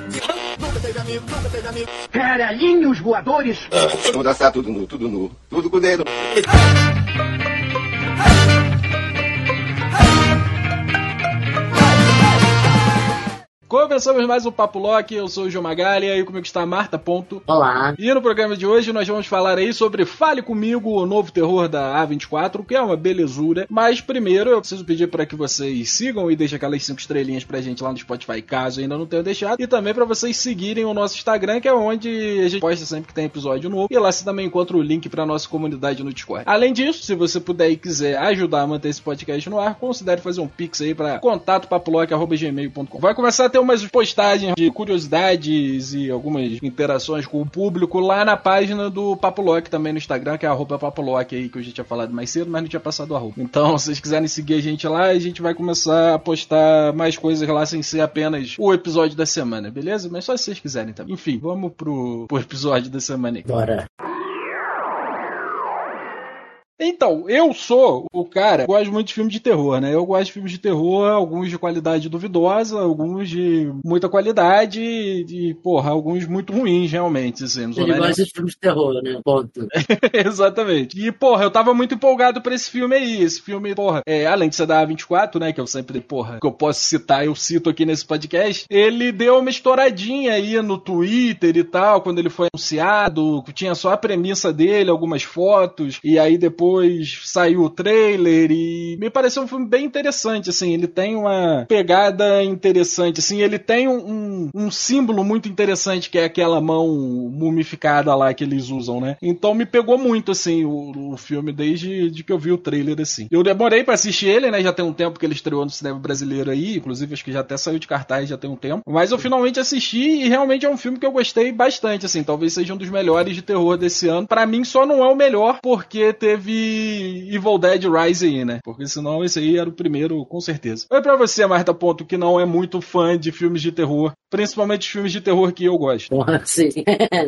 Nunca teve amigo, nunca teve amigo. Caralhinhos voadores! Vamos dançar tudo nu, tudo nu, tudo com o dedo. Começamos mais um Papo Lock, eu sou o João Magalha e comigo está a Marta Ponto. Olá. E no programa de hoje nós vamos falar aí sobre Fale Comigo, o novo terror da A24, que é uma belezura. Mas primeiro eu preciso pedir para que vocês sigam e deixem aquelas 5 estrelinhas pra gente lá no Spotify, caso ainda não tenham deixado. E também para vocês seguirem o nosso Instagram, que é onde a gente posta sempre que tem episódio novo. E lá você também encontra o link para nossa comunidade no Discord. Além disso, se você puder e quiser ajudar a manter esse podcast no ar, considere fazer um pix aí para contato.papolock.gmail.com. Vai começar a ter umas postagens de curiosidades e algumas interações com o público lá na página do Papo Lock também no Instagram, que é arroba Papo Lock aí, que eu já tinha falado mais cedo, mas não tinha passado a roupa. Então, se vocês quiserem seguir a gente lá, a gente vai começar a postar mais coisas lá sem ser apenas o episódio da semana, beleza? Mas só se vocês quiserem também. Enfim, vamos pro, pro episódio da semana. Bora. Então, eu sou o cara que gosta muito de filmes de terror, né? Eu gosto de filmes de terror, alguns de qualidade duvidosa, alguns de muita qualidade e, porra, alguns muito ruins, realmente, assim. Ele nem- gosta de filmes de terror, né? Ponto. Exatamente. E, porra, eu tava muito empolgado pra esse filme aí. Esse filme, porra, é, além de ser da A24, né? Que eu sempre, porra, que eu posso citar, eu cito aqui nesse podcast. Ele deu uma estouradinha aí no Twitter e tal, quando ele foi anunciado. Tinha só a premissa dele, algumas fotos. E aí depois saiu o trailer e me pareceu um filme bem interessante, assim. Ele tem uma pegada interessante, assim. Ele tem um, um, um símbolo muito interessante que é aquela mão mumificada lá que eles usam, né? Então me pegou muito, assim, o, o filme desde de que eu vi o trailer, assim. Eu demorei pra assistir ele, né? Já tem um tempo que ele estreou no cinema brasileiro aí, inclusive acho que já até saiu de cartaz já tem um tempo. Mas eu finalmente assisti e realmente é um filme que eu gostei bastante, assim. Talvez seja um dos melhores de terror desse ano. Pra mim só não é o melhor porque teve Evil Dead Rise aí, né? Porque senão esse aí era o primeiro, com certeza. Oi pra você, Marta Ponto, que não é muito fã de filmes de terror, principalmente os filmes de terror que eu gosto. Sim.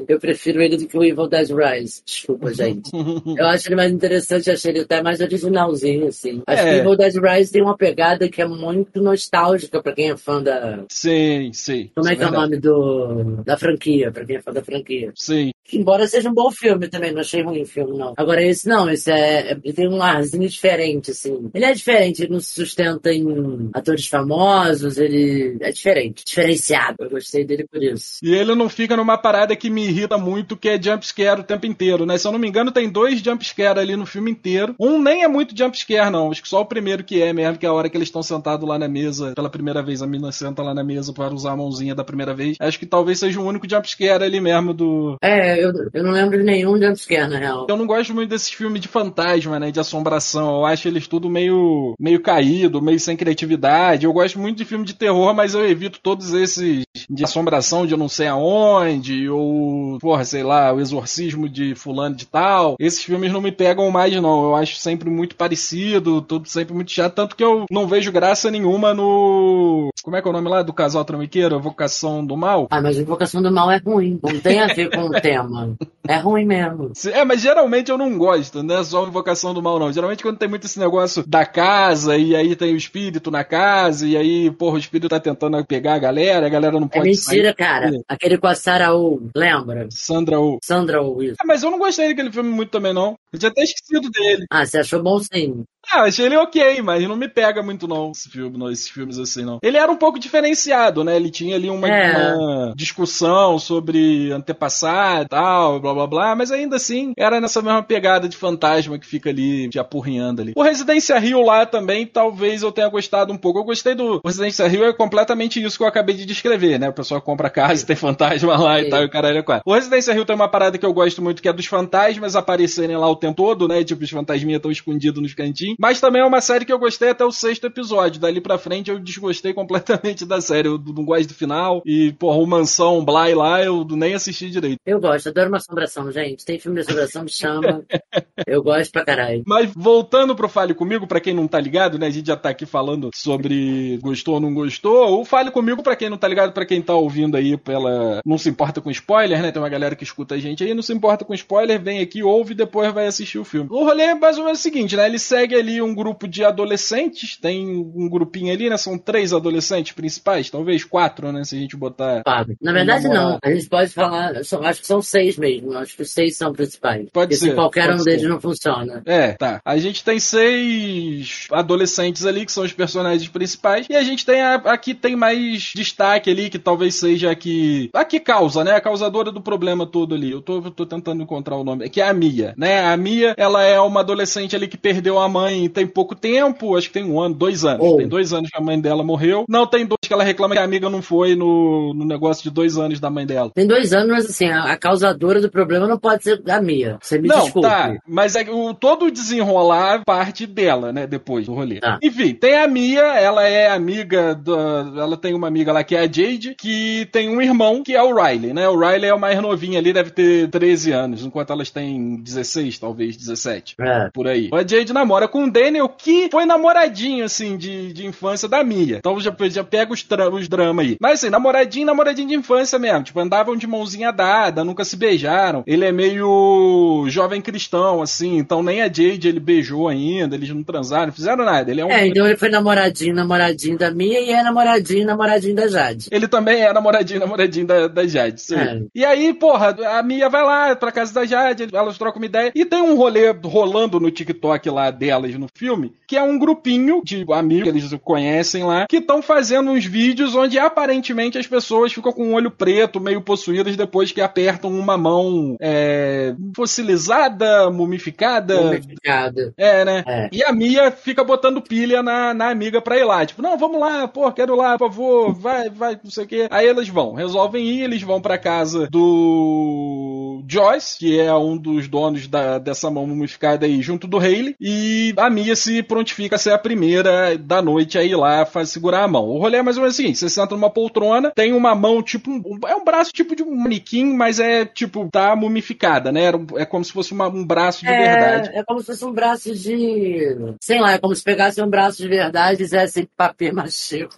Eu prefiro ele do que o Evil Dead Rise. Desculpa, gente. Eu acho ele mais interessante, achei ele até mais originalzinho, assim. Acho É. que o Evil Dead Rise tem uma pegada que é muito nostálgica pra quem é fã da. Sim, sim. Como é que é o nome do. da franquia, pra quem é fã da franquia. Sim. Embora seja um bom filme também, não achei ruim o filme, não. Agora esse não, esse é. Ele tem um arzinho diferente, assim. Ele é diferente, ele não se sustenta em atores famosos, ele é diferente, diferenciado. Eu gostei dele por isso. E ele não fica numa parada que me irrita muito, que é jumpscare o tempo inteiro, né? Se eu não me engano, tem dois jumpscare ali no filme inteiro. Um nem é muito jumpscare, não. Acho que só o primeiro que é mesmo, que é a hora que eles estão sentados lá na mesa, pela primeira vez, a mina senta lá na mesa para usar a mãozinha da primeira vez. Acho que talvez seja o único jumpscare ali mesmo do, É, eu, eu não lembro de nenhum jumpscare, na real. Eu não gosto muito desses filmes de fantasma, né? De assombração. Eu acho eles tudo meio, meio caído, meio sem criatividade. Eu gosto muito de filme de terror, mas eu evito todos esses de assombração de eu não sei aonde, ou, porra, sei lá, o exorcismo de fulano de tal. Esses filmes não me pegam mais, não. Eu acho sempre muito parecido, tudo sempre muito chato. Tanto que eu não vejo graça nenhuma no. Como é que é o nome lá do casal trambiqueiro? Vocação do Mal? Ah, mas a Invocação do Mal é ruim. Não tem a ver com o tema. É ruim mesmo. É, mas geralmente eu não gosto, não é só invocação do mal, não. Geralmente quando tem muito esse negócio da casa, e aí tem o espírito na casa, e aí, porra, o espírito tá tentando pegar a galera, a galera não É pode mentira, sair. cara. Aquele com a Sarah Oh, lembra? Sandra O. Sandra Oh, isso. É, mas eu não gostei daquele filme muito também, não. Eu tinha até esquecido dele. Ah, você achou bom sim. Ah, achei ele ok, mas não me pega muito, não, esse filme, não, esses filmes assim, não. Ele era um pouco diferenciado, né? Ele tinha ali uma, É. uma discussão sobre antepassado e tal, blá blá blá, mas ainda assim era nessa mesma pegada de fantasma que fica ali te apurrinhando ali. O Residência Rio lá também, talvez eu tenha gostado um pouco. Eu gostei do o Residência Rio, é completamente isso que eu acabei de descrever, né? O pessoal compra casa e tem fantasma lá e Sim. tal, e o caralho é quatro. O Residência Rio tem uma parada que eu gosto muito, que é dos fantasmas aparecerem lá o tempo todo, né? Tipo, os fantasminhas estão escondidos nos cantinhos. Mas também é uma série que eu gostei até o sexto episódio. Dali pra frente eu desgostei completamente da série. Eu não gosto do final. E, porra, o Mansão Bly lá, eu nem assisti direito. Eu gosto, adoro uma assombração, gente. Tem filme de assombração, me chama. Eu gosto pra caralho. Mas voltando pro Fale Comigo, pra quem não tá ligado, né? A gente já tá aqui falando sobre gostou ou não gostou. O Fale Comigo, pra quem não tá ligado, pra quem tá ouvindo aí pela. Não se importa com spoiler, né? Tem uma galera que escuta a gente aí, não se importa com spoiler, vem aqui, ouve e depois vai assistir o filme. O rolê é mais ou menos o seguinte, né? Ele segue ali um grupo de adolescentes, tem um grupinho ali, né? São três adolescentes principais, talvez quatro, né? Se a gente botar. Claro. Na verdade, não. A gente pode falar, são- acho que são seis mesmo. Acho que os seis são principais. Pode Porque ser, se qualquer pode um ser. deles não funciona. É, tá. A gente tem seis adolescentes ali, que são os personagens principais, e a gente tem a, a que tem mais destaque ali, que talvez seja a que. A que causa, né? A causadora do problema todo ali. Eu tô, eu tô tentando encontrar o nome. Que é a Mia, né? A Mia, ela é uma adolescente ali que perdeu a mãe tem pouco tempo, acho que tem um ano, dois anos. Oh. Tem dois anos que a mãe dela morreu. Não, tem dois que ela reclama que a amiga não foi no, no negócio de dois anos da mãe dela. Tem dois anos, mas assim, a, a causadora do problema não pode ser a minha. Você me não, desculpe. tá. Mas é que o, todo o desenrolar parte dela, né? Depois do rolê. Tá. Enfim, tem a Mia, ela é amiga da. Ela tem uma amiga lá que é a Jade, que tem um irmão que é o Riley, né? O Riley é o mais novinho ali, deve ter 13 anos, enquanto elas têm 16, talvez 17. É. Por aí. A Jade namora com o Daniel, que foi namoradinho, assim, de, de infância da Mia. Então já, já pega os, os dramas aí. Mas assim, namoradinho, namoradinho de infância mesmo. Tipo, andavam de mãozinha dada, nunca se beijaram. Ele é meio jovem cristão, assim. Então nem a Jade ele beijou ainda, eles não transaram, não fizeram nada. Ele é um. É, então ele foi namoradinho, namoradinho da minha e é namoradinho, namoradinho da Jade. Ele também é namoradinho, namoradinho da, da Jade. sim. É. E aí, porra, a Mia vai lá pra casa da Jade, elas trocam uma ideia. E tem um rolê rolando no TikTok lá delas no filme, que é um grupinho de amigos que eles conhecem lá, que estão fazendo uns vídeos onde aparentemente as pessoas ficam com o olho preto, meio possuídas, depois que apertam uma mão é, fossilizada, mumificada. Mumificada. É, né? É. E a Mia fica botando pilha na, na amiga pra ir lá. Tipo, não, vamos lá, pô, quero ir lá, por favor, vai, vai, não sei o quê. Aí eles vão, resolvem ir, eles vão pra casa do Joyce, que é um dos donos da, dessa mão mumificada aí, junto do Haley. E a Mia se prontifica a ser a primeira da noite a ir lá faz, segurar a mão. O rolê é mais ou menos assim: você senta numa poltrona, tem uma mão tipo. Um, é um braço tipo de um manequim, mas é tipo, tá mumificada, né? É como se fosse uma- um braço de verdade. É, é como se fosse um braço de. Sei lá, é como se pegasse um braço de verdade e fizesse papel machê.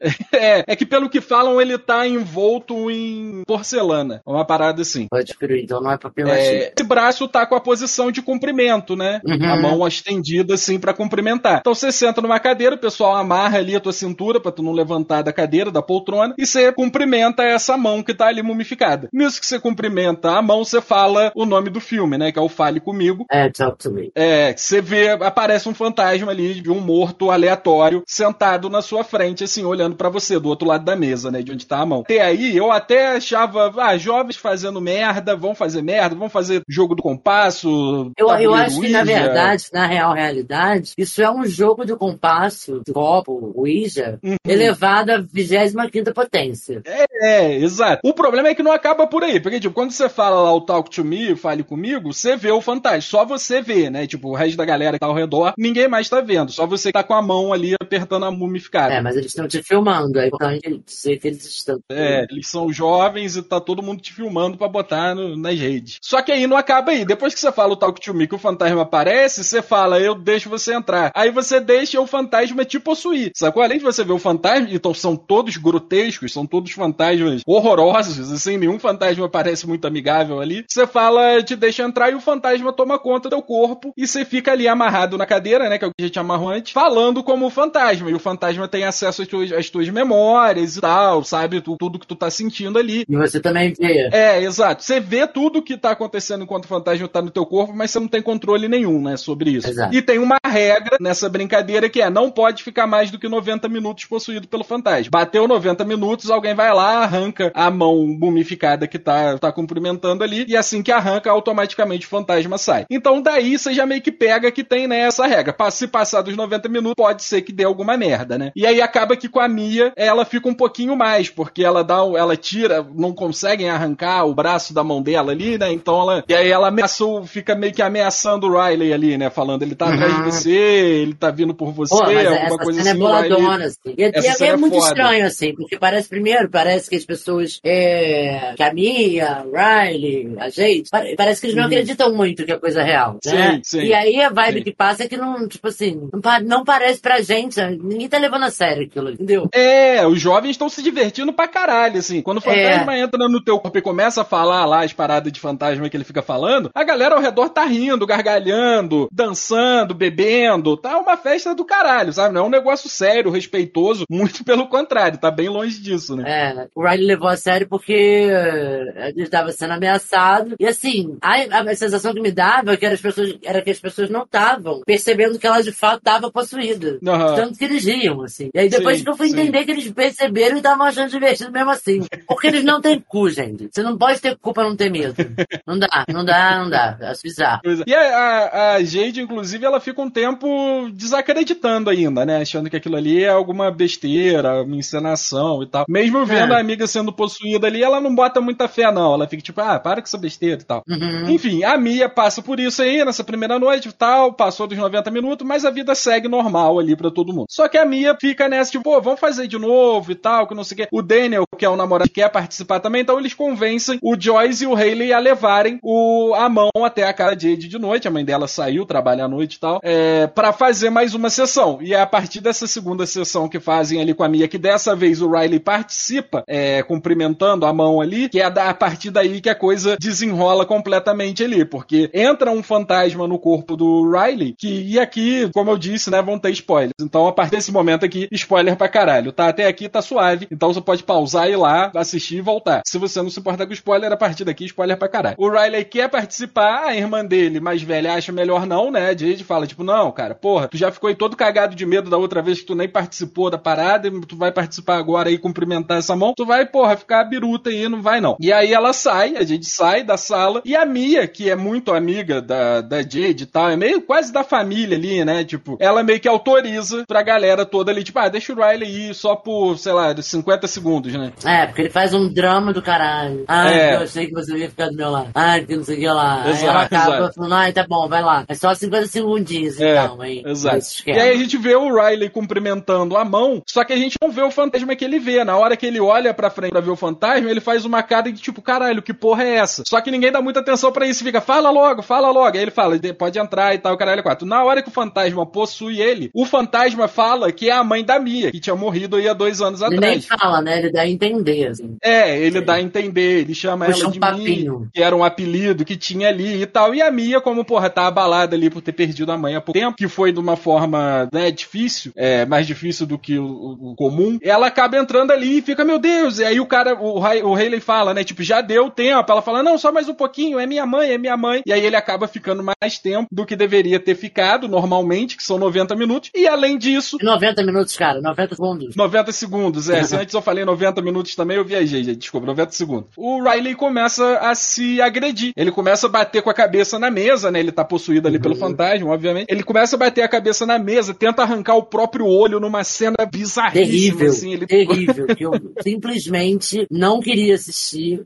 É, é que pelo que falam, ele tá envolto em porcelana. Uma parada assim. Pode crer, então não é papel machê. É, esse braço tá com a posição de comprimento, né? Uhum. A mão estendida assim pra cumprimentar. Então você senta numa cadeira, o pessoal amarra ali a tua cintura pra tu não levantar da cadeira, da poltrona, e você cumprimenta essa mão que tá ali mumificada. Nisso que você cumprimenta a mão, você fala o nome do filme, né? Que é o Fale Comigo. É, talk to me. É, você vê, aparece um fantasma ali de um morto aleatório sentado na sua frente, assim, olhando pra você, do outro lado da mesa, né, de onde tá a mão. Até aí, eu até achava, ah, jovens fazendo merda, vão fazer merda, vão fazer jogo do compasso. Eu, eu acho que, na Ouija. verdade, na real realidade, isso é um jogo de compasso, de copo, Ouija, Uhum. elevado à 25 potência. É, exato. O problema é que não acaba por aí, porque, tipo, quando você fala lá o Talk to Me, fale comigo, você vê o fantasma, só você vê, né? Tipo, o resto da galera que tá ao redor, ninguém mais tá vendo, só você que tá com a mão ali apertando a mumificada. É, mas eles estão te filmando, é importante dizer que eles estão. É, eles são jovens e tá todo mundo te filmando pra botar no- nas redes. Só que aí não acaba aí. Depois que você fala o Talk to Me que o fantasma aparece, você fala, eu deixo você entrar. Aí você deixa o fantasma te possuir. Sacou? Além de você ver o fantasma, então são todos grotescos, são todos fantasmas horrorosos, assim, nenhum fantasma parece muito amigável ali. Você fala, te deixa entrar e o fantasma toma conta do teu corpo e você fica ali amarrado na cadeira, né, que é o que a gente amarrou antes, falando como o fantasma. E o fantasma tem acesso às tuas, às tuas memórias e tal, sabe? Tu- tudo que tu tá sentindo ali. E você também vê. É, exato. Você vê tudo que tá acontecendo enquanto o fantasma tá no teu corpo, mas você não tem controle nenhum, né, sobre isso. Exato. E tem uma regra nessa brincadeira que é, não pode ficar mais do que 90 minutos possuído pelo fantasma. Bateu 90 minutos, alguém vai lá, arranca a mão mumificada que tá, tá cumprimentando ali, e assim que arranca, automaticamente o fantasma sai. Então daí você já meio que pega que tem, né, essa regra. Se passar dos 90 minutos, pode ser que dê alguma merda, né? E aí acaba que com a Mia, ela fica um pouquinho mais, porque ela dá, ela tira, não conseguem arrancar o braço da mão dela ali, né? Então ela, e aí ela ameaçou, fica meio que ameaçando o Riley ali, né? Falando, ele tá atrás de Uhum. você, ele tá vindo por você, Pô, alguma essa coisa cena assim. é o Riley- boladona, assim. E, Essa e é, é muito foda. estranho, assim, porque parece, primeiro, parece que as pessoas, é, que a Riley, a gente, pare- parece que eles não acreditam muito que é coisa real, né? Uhum. Sim, sim. E aí a vibe Sim. que passa é que não, tipo assim, não, não parece pra gente, ninguém tá levando a sério aquilo, entendeu? É, os jovens estão se divertindo pra caralho, assim. Quando o fantasma entra no teu corpo e começa a falar lá as paradas parada de fantasma que ele fica falando, a galera ao redor tá rindo, gargalhando, dançando, bebendo, tá uma festa do caralho, sabe? Não é um negócio sério, respeitoso, muito pelo contrário, tá bem longe disso, né? É, o Riley levou a sério porque eh, ele estava sendo ameaçado. E assim, a, a sensação que me dava que era, as pessoas, era que as pessoas não estavam percebendo que ela de fato estava possuída. Aham. Tanto que eles riam, assim. E aí depois Sim, que eu fui sim. entender que eles perceberam e estavam achando divertido mesmo assim. Porque eles não têm cu, gente. Você não pode ter cu pra não ter medo. Não dá, não dá, não dá. Acho bizarro. É. E a, a- Jade, inclusive, ela fica um tempo desacreditando ainda, né? Achando que aquilo ali é alguma besteira, uma encenação e tal. Mesmo vendo É. a amiga sendo possuída ali, ela não bota muita fé, não. Ela fica tipo, ah, para com essa besteira e tal. Uhum. Enfim, a Mia passa por isso aí nessa primeira noite e tal, passou dos 90 minutos, mas a vida segue normal ali pra todo mundo. Só que a Mia fica nessa, tipo, pô, vamos fazer de novo e tal, que não sei o quê. O Daniel, que é o namorado, quer participar também, então eles convencem o Joyce e o Haley a levarem o, a mão até a cara de Jade de noite. A mãe dela saiu, trabalha à noite e tal, é, para fazer mais uma sessão. E é a partir dessa segunda sessão que fazem ali com a Mia, que dessa vez o Riley participa, é, cumprimentando a mão ali, que é a partir daí que a coisa desenrola completamente ali, porque entra um fantasma no corpo do Riley, que, e aqui, como eu disse, né, vão ter spoilers. Então, a partir desse momento aqui, spoiler pra caralho, tá? Até aqui tá suave, então você pode pausar e ir lá, assistir e voltar. Se você não se importar com spoiler, a partir daqui, spoiler pra caralho. O Riley quer participar, a irmã dele, mais velha, acha melhor não, né? A Jade fala, tipo, não, cara, porra, tu já ficou aí todo cagado de medo da outra vez que tu nem participou da parada, tu vai participar agora aí, cumprimentar essa mão, tu vai, porra, ficar biruta aí, não vai não. E aí ela sai, a gente sai da sala, e a Mia, que é muito amiga da, da Jade e tal, é meio quase da família ali, né? Tipo, ela meio que autoriza pra galera toda ali, tipo, ah, deixa o Riley ir só por, sei lá, 50 segundos, né? É, porque ele faz um drama do caralho. Ai, É. eu achei que você ia ficar do meu lado. Ai, que não sei o que lá. aí Exato, ela acaba exato. falando, ai, tá bom, vai lá. É só 50 segundinhos, É, então, aí. Exato. E aí a gente vê o Riley cumprimentando a mão, só que a gente não vê o fantasma que ele vê. Na hora que ele olha pra frente pra ver o fantasma, ele faz uma cara de tipo, caralho, que porra é essa? Só que ninguém dá muita atenção pra isso, fica, fala logo, fala logo. Aí ele fala, "De- pode entrar e tal, caralho, quatro. Na hora que o fantasma possui ele, o fantasma fala que é a mãe da Mia, que tinha morrido aí há dois anos Ele nem atrás. fala, né? Ele dá a entender, assim. É, ele dá a entender, ele chama Puxa ela um de papinho. Mia, que era um apelido que tinha ali e tal. E a Mia, como, porra, tá abalada ali por ter perdido a mãe há pouco tempo, que foi de uma forma, né, difícil, é, mais difícil do que o, o- o comum, ela acaba entrando ali e fica, meu Deus, e aí o cara, o, o Haley fala, né, tipo, já deu tempo. Ela fala, não, só mais um pouquinho, é minha mãe, é minha mãe. E aí ele acaba ficando mais tempo do que deveria ter ficado, normalmente, que são 90 minutos. E além disso, 90 minutos, cara, 90 segundos. 90 segundos, é. Se antes eu falei 90 minutos também, eu viajei, gente. Desculpa, 90 segundos. O Riley começa a se agredir. Ele começa a bater com a cabeça na mesa, né? Ele tá possuído ali pelo fantasma, obviamente. Ele começa a bater a cabeça na mesa, tenta arrancar o próprio olho numa cena bizarríssima, Terrível, assim. Ele... terrível, eu simplesmente não queria assistir.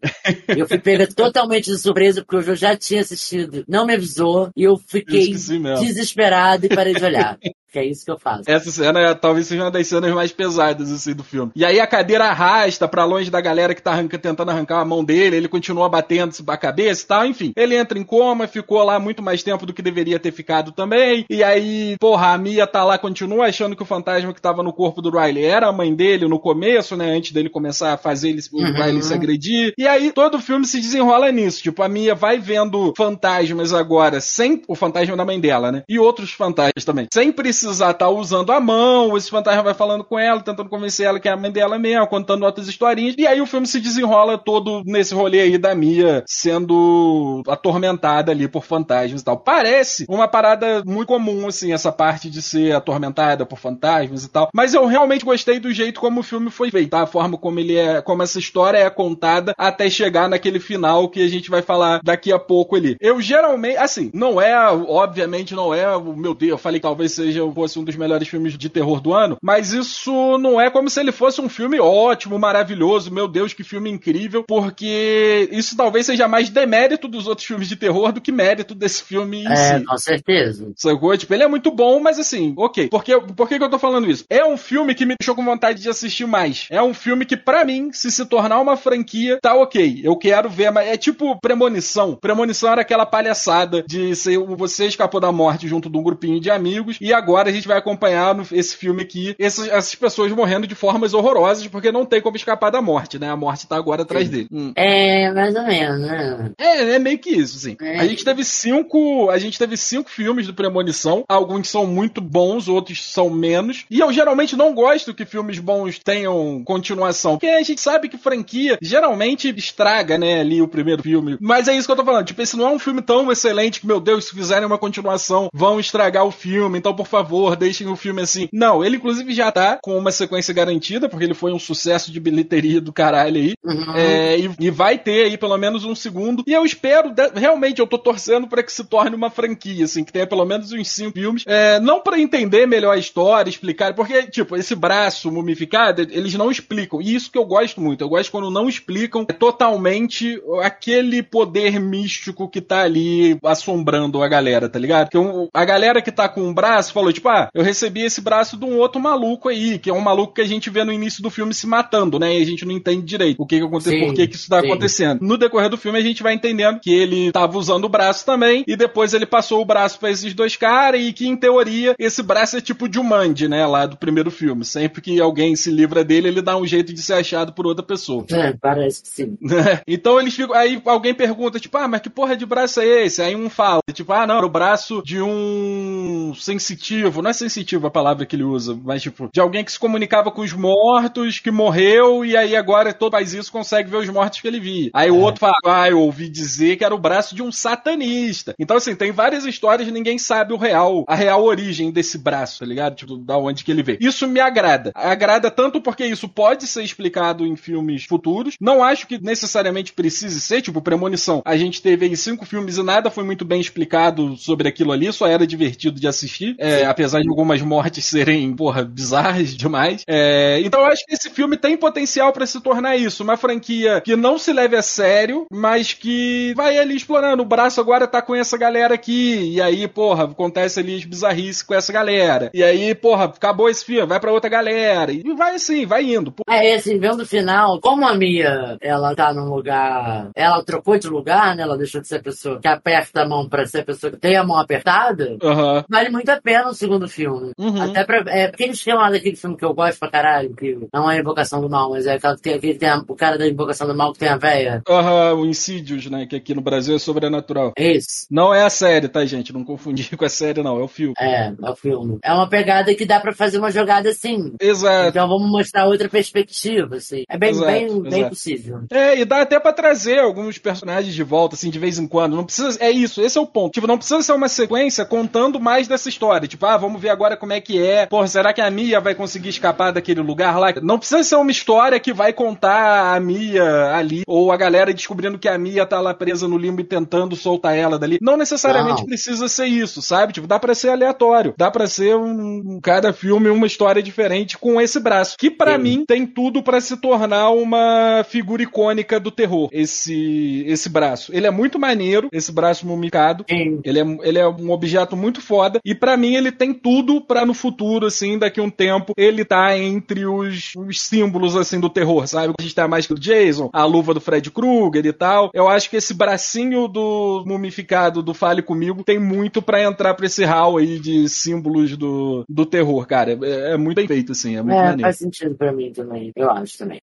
Eu fui pega totalmente de surpresa, porque eu já tinha assistido, não me avisou, e eu fiquei desesperado e parei de olhar. Que é isso que eu faço. Essa cena é, talvez seja uma das cenas mais pesadas assim, do filme. E aí a cadeira arrasta pra longe da galera que tá arranca- tentando arrancar a mão dele, ele continua batendo a cabeça e tal, enfim. Ele entra em coma, ficou lá muito mais tempo do que deveria ter ficado também. E aí, porra, a Mia tá lá, continua achando que o fantasma que tava no corpo do Riley era a mãe dele no começo, né? Antes dele começar a fazer ele, o Uhum. Riley se agredir. E aí todo o filme se desenrola nisso. Tipo, a Mia vai vendo fantasmas agora, sem o fantasma da mãe dela, né? E outros fantasmas também. Sem precisar estar usando a mão, esse fantasma vai falando com ela, tentando convencer ela que é a mãe dela mesmo, contando outras historinhas. E aí o filme se desenrola todo nesse rolê aí da Mia sendo atormentada ali por fantasmas e tal. Parece uma parada muito comum, assim, essa parte de ser atormentada por fantasmas e tal. Mas eu realmente gostei do jeito como o filme foi feito, tá? A forma como ele é, como essa história é contada até chegar naquele final que a gente vai falar daqui a pouco ali. Eu geralmente, assim, não é, obviamente não é, meu Deus, eu falei que talvez seja fosse um dos melhores filmes de terror do ano, mas isso não é como se ele fosse um filme ótimo, maravilhoso, meu Deus, que filme incrível, porque isso talvez seja mais demérito dos outros filmes de terror do que mérito desse filme em É, si. com certeza. Sacou? Tipo, ele é muito bom, mas assim, ok. Por que, por que, que eu tô falando isso? É um filme que me deixou com vontade de assistir mais. É um filme que, pra mim, se se tornar uma franquia, tá ok. Eu quero ver, mas é tipo Premonição. Premonição era aquela palhaçada de ser, você escapou da morte junto de um grupinho de amigos e agora agora a gente vai acompanhar no, esse filme aqui essas, essas, pessoas morrendo de formas horrorosas porque não tem como escapar da morte, né? A morte tá agora atrás dele. Hum. É, mais ou menos, né? É, é meio que isso, sim. É. A gente teve cinco. A gente teve cinco filmes do Premonição. Alguns são muito bons, outros são menos. E eu geralmente não gosto que filmes bons tenham continuação. Porque a gente sabe que franquia geralmente estraga, né, ali o primeiro filme. Mas é isso que eu tô falando. Tipo, esse não é um filme tão excelente que, meu Deus, se fizerem uma continuação, vão estragar o filme. Então, por favor, deixem o filme assim. Não, ele inclusive já tá com uma sequência garantida, porque ele foi um sucesso de bilheteria do caralho aí. Uhum. É, e, e, vai ter aí pelo menos um segundo. E eu espero, realmente, eu tô torcendo para que se torne uma franquia, assim, que tenha pelo menos uns cinco filmes. É, não para entender melhor a história, explicar, porque, tipo, esse braço mumificado, eles não explicam. E isso que eu gosto muito. Eu gosto quando não explicam totalmente aquele poder místico que tá ali assombrando a galera, tá ligado? Que a galera que tá com um braço falou, tipo, ah, eu recebi esse braço de um outro maluco aí, que é um maluco que a gente vê no início do filme se matando, né? E a gente não entende direito o que que aconteceu, por que que isso tá sim. acontecendo. No decorrer do filme a gente vai entendendo que ele tava usando o braço também, e depois ele passou o braço pra esses dois caras, e que em teoria esse braço é tipo de um Mandy, né? Lá do primeiro filme. Sempre que alguém se livra dele, ele dá um jeito de ser achado por outra pessoa. É, parece que sim. então eles ficam. Aí alguém pergunta, tipo, ah, mas que porra de braço é esse? Aí um fala, tipo, ah, não, era o braço de um sensitivo. Não é sensitivo a palavra que ele usa, mas tipo, de alguém que se comunicava com os mortos, que morreu, e aí agora todo faz isso, consegue ver os mortos que ele via. Aí é. o outro fala, ah, eu ouvi dizer que era o braço de um satanista. Então, assim, tem várias histórias, ninguém sabe o real, a real origem desse braço, tá ligado? Tipo, da onde que ele veio. Isso me agrada. Agrada tanto porque isso pode ser explicado em filmes futuros. Não acho que necessariamente precise ser, tipo, premonição. A gente teve aí cinco filmes e nada foi muito bem explicado sobre aquilo ali, só era divertido de assistir, é, apesar de algumas mortes serem, porra, bizarras demais. É, então eu acho que esse filme tem potencial para se tornar isso, uma franquia que não se leve a sério, mas que vai ali explorando. O braço agora tá com essa galera aqui, e aí, porra, acontece ali as bizarrices com essa galera. E aí, porra, acabou esse filme, vai para outra galera. E vai assim, vai indo. É, assim, vendo o final, como a Mia, ela tá num lugar. Ela trocou de lugar, né? Ela deixou de ser a pessoa que aperta a mão pra ser a pessoa que tem a mão apertada. Uhum. Vale muito a pena o segundo filme. Uhum. Até pra. É, porque eles chamam daquele filme que eu gosto pra caralho, que não é Invocação do Mal, mas é aquela que, que tem a, o cara da Invocação do Mal que tem a véia. Aham, uhum, o Insidious, né? Que aqui no Brasil é sobrenatural. Isso. Não é a série, tá, gente? Não confundir com a série, não. É o filme. É, é o filme. É uma pegada que dá pra fazer uma jogada assim. Exato. Então vamos mostrar outra perspectiva, assim. É bem, exato, bem, exato. bem possível. É, e dá até pra trazer alguns personagens de volta, assim, de vez em quando. Não precisa. É isso, esse é o ponto. Tipo, não precisa ser uma sequência contando mais dessa história. Tipo, ah, vamos ver agora como é que é. Pô, será que a Mia vai conseguir escapar daquele lugar lá? Não precisa ser uma história que vai contar a Mia ali, ou a galera descobrindo que a Mia tá lá presa no limbo e tentando soltar ela dali. Não necessariamente não. precisa ser isso, sabe? Tipo, dá pra ser aleatório. Dá pra ser um. Cada filme uma história diferente com esse braço. Que para mim tem tudo para se tornar uma figura icônica do terror. Esse esse braço. Ele é muito maneiro, esse braço mumicado. Ele é, ele é um objeto muito foda. E para mim ele tem tudo para no futuro, assim, daqui a um tempo, ele tá entre os, os símbolos, assim, do terror, sabe? A gente tem a máscara do Jason, a luva do Fred Krueger e tal. Eu acho que esse bracinho do mumificado do Fale Comigo tem muito para entrar pra esse hall aí de símbolos do, do terror, cara. É, é muito bem feito, assim, é muito é, maneiro. Faz sentido pra mim também, eu acho também.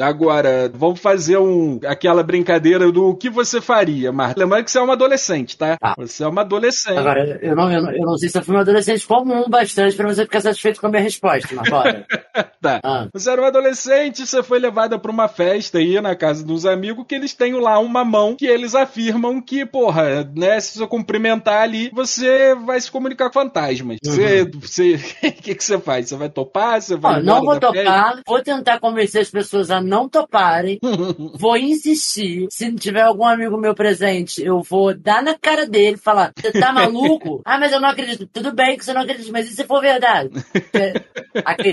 Agora, vamos fazer um, aquela brincadeira do que você faria, Marta. Lembrando que você é uma adolescente, tá? Ah. Você é uma adolescente. Agora, eu não, eu não, eu não sei se eu fui uma adolescente comum bastante pra você ficar satisfeito com a minha resposta, mas bora. tá. Ah. Você era uma adolescente, você foi levada pra uma festa aí na casa dos amigos que eles têm lá uma mão que eles afirmam que, porra, né, se você cumprimentar ali, você vai se comunicar com fantasmas. Uhum. Você, você, o que, que você faz? Você vai topar? Você vai ah, não vou topar, festa? vou tentar convencer as pessoas a não toparem, vou insistir. Se tiver algum amigo meu presente, eu vou dar na cara dele e falar: Você tá maluco? ah, mas eu não acredito. Tudo bem que você não acredita, mas e se for verdade?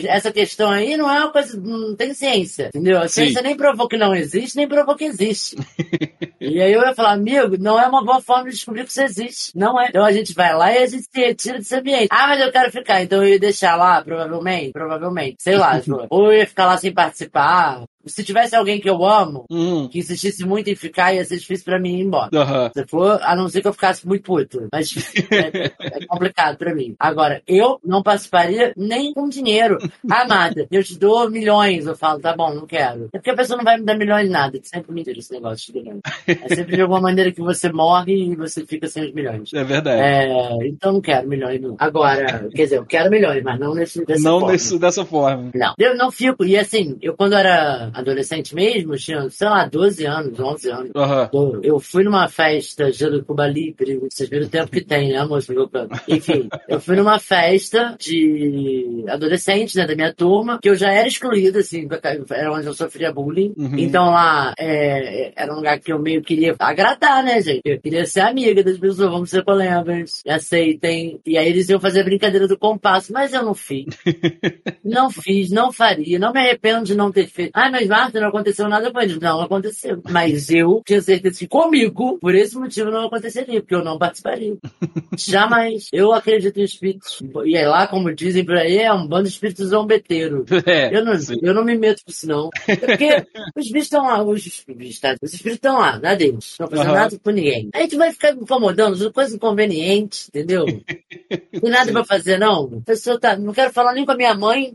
Essa questão aí não é uma coisa. Não tem ciência, entendeu? A ciência Sim. nem provou que não existe, nem provou que existe. e aí eu ia falar: Amigo, não é uma boa forma de descobrir que você existe. Não é. Então a gente vai lá e a gente se retira desse ambiente. Ah, mas eu quero ficar. Então eu ia deixar lá, provavelmente. Provavelmente. Sei lá. ou eu ia ficar lá sem participar se tivesse alguém que eu amo, Hum. que insistisse muito em ficar, ia ser difícil pra mim ir embora. Aham. Se for, a não ser que eu ficasse muito puto. Mas é, é complicado pra mim. Agora, eu não participaria nem com dinheiro. Amada, eu te dou milhões. Eu falo, tá bom, não quero. É porque a pessoa não vai me dar milhões de nada. É sempre mentira esse negócio de milhões. É sempre de alguma maneira que você morre e você fica sem os milhões. É verdade. É, então não quero milhões, não. Agora, quer dizer, eu quero milhões, mas não nesse, dessa não forma. nesse, dessa forma. Não, eu não fico. E assim, eu quando era adolescente mesmo, tinha, sei lá, 12 anos, 11 anos. Aham. Eu, fui numa festa de Cuba Libre, vocês viram o tempo que tem, né, moço? Enfim, eu fui numa festa de adolescentes, né, da minha turma, que eu já era excluída, assim, era onde eu sofria bullying. Uhum. Então lá, é, era um lugar que eu meio queria agradar, né, gente? Eu queria ser amiga das pessoas, vamos ser colegas, aceitem. E aí eles iam fazer a brincadeira do compasso, mas eu não fiz. não fiz, não faria, não me arrependo de não ter feito. Ah, mas Marta, não aconteceu nada com eles. Não aconteceu. Mas eu tinha certeza que comigo, por esse motivo, não aconteceria, porque eu não participaria. Jamais. Eu acredito em espíritos. E aí lá, como dizem por aí, é um bando de espíritos zombeteiro. É, Eu não, sim. eu não me meto com isso, não. É Porque os bichos estão lá, os, bichos, tá? os espíritos estão lá, na deles. Não fazendo Aham. nada com ninguém. Aí tu vai ficar incomodando, coisa inconveniente, entendeu? Não tem nada pra fazer, não. A pessoa tá. Não quero falar nem com a minha mãe.